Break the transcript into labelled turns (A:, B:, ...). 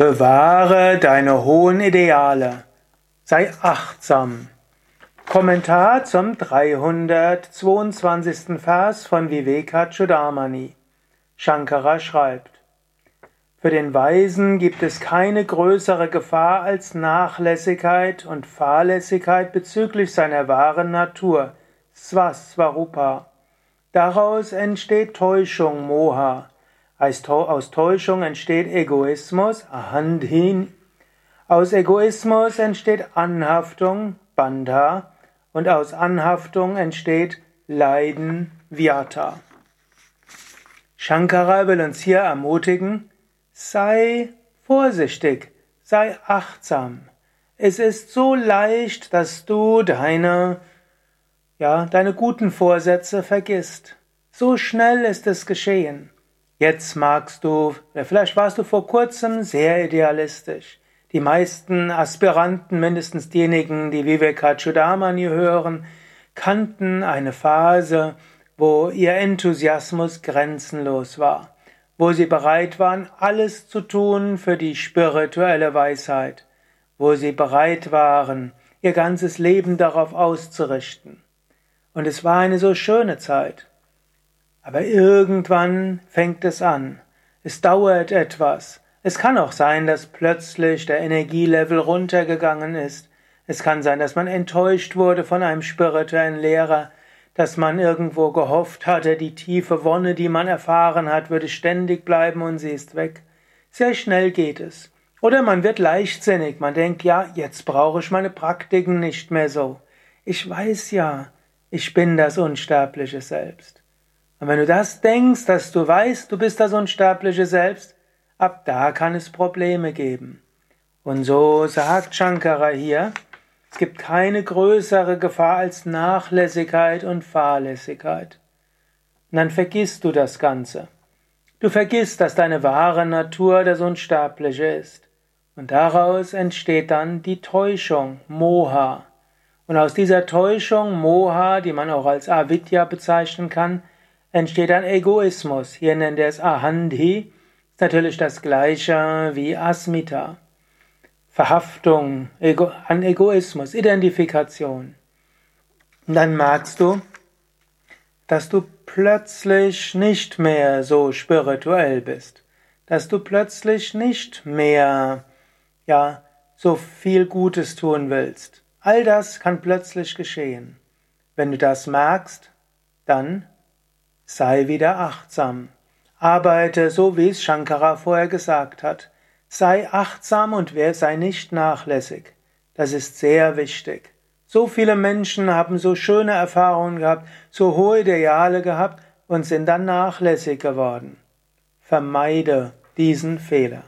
A: Bewahre deine hohen Ideale. Sei achtsam. Kommentar zum 322. Vers von Vivekachudamani. Shankara schreibt, Für den Weisen gibt es keine größere Gefahr als Nachlässigkeit und Fahrlässigkeit bezüglich seiner wahren Natur, Swaswarupa. Daraus entsteht Täuschung, Moha. Aus Täuschung entsteht Egoismus, Ahandhin. Aus Egoismus entsteht Anhaftung, Bandha. Und aus Anhaftung entsteht Leiden, Vyata. Shankara will uns hier ermutigen, sei vorsichtig, sei achtsam. Es ist so leicht, dass du deine, ja, deine guten Vorsätze vergisst. So schnell ist es geschehen. Jetzt magst du, vielleicht warst du vor kurzem sehr idealistisch. Die meisten Aspiranten, mindestens diejenigen, die Vivekachudamani hören, kannten eine Phase, wo ihr Enthusiasmus grenzenlos war, wo sie bereit waren, alles zu tun für die spirituelle Weisheit, wo sie bereit waren, ihr ganzes Leben darauf auszurichten. Und es war eine so schöne Zeit. Aber irgendwann fängt es an. Es dauert etwas. Es kann auch sein, dass plötzlich der Energielevel runtergegangen ist. Es kann sein, dass man enttäuscht wurde von einem spirituellen Lehrer, dass man irgendwo gehofft hatte, die tiefe Wonne, die man erfahren hat, würde ständig bleiben und sie ist weg. Sehr schnell geht es. Oder man wird leichtsinnig, man denkt, ja, jetzt brauche ich meine Praktiken nicht mehr so. Ich weiß ja, ich bin das unsterbliche Selbst. Und wenn du das denkst, dass du weißt, du bist das unsterbliche Selbst, ab da kann es Probleme geben. Und so sagt Shankara hier, es gibt keine größere Gefahr als Nachlässigkeit und Fahrlässigkeit. Und dann vergisst du das Ganze. Du vergisst, dass deine wahre Natur das Unsterbliche ist. Und daraus entsteht dann die Täuschung, Moha. Und aus dieser Täuschung, Moha, die man auch als Avidya bezeichnen kann, entsteht ein Egoismus. Hier nennt er es Ahandi, ist natürlich das gleiche wie Asmita. Verhaftung Ego, an Egoismus, Identifikation. Und dann merkst du, dass du plötzlich nicht mehr so spirituell bist, dass du plötzlich nicht mehr, ja, so viel Gutes tun willst. All das kann plötzlich geschehen. Wenn du das merkst, dann Sei wieder achtsam. Arbeite so, wie es Shankara vorher gesagt hat. Sei achtsam und sei nicht nachlässig. Das ist sehr wichtig. So viele Menschen haben so schöne Erfahrungen gehabt, so hohe Ideale gehabt und sind dann nachlässig geworden. Vermeide diesen Fehler.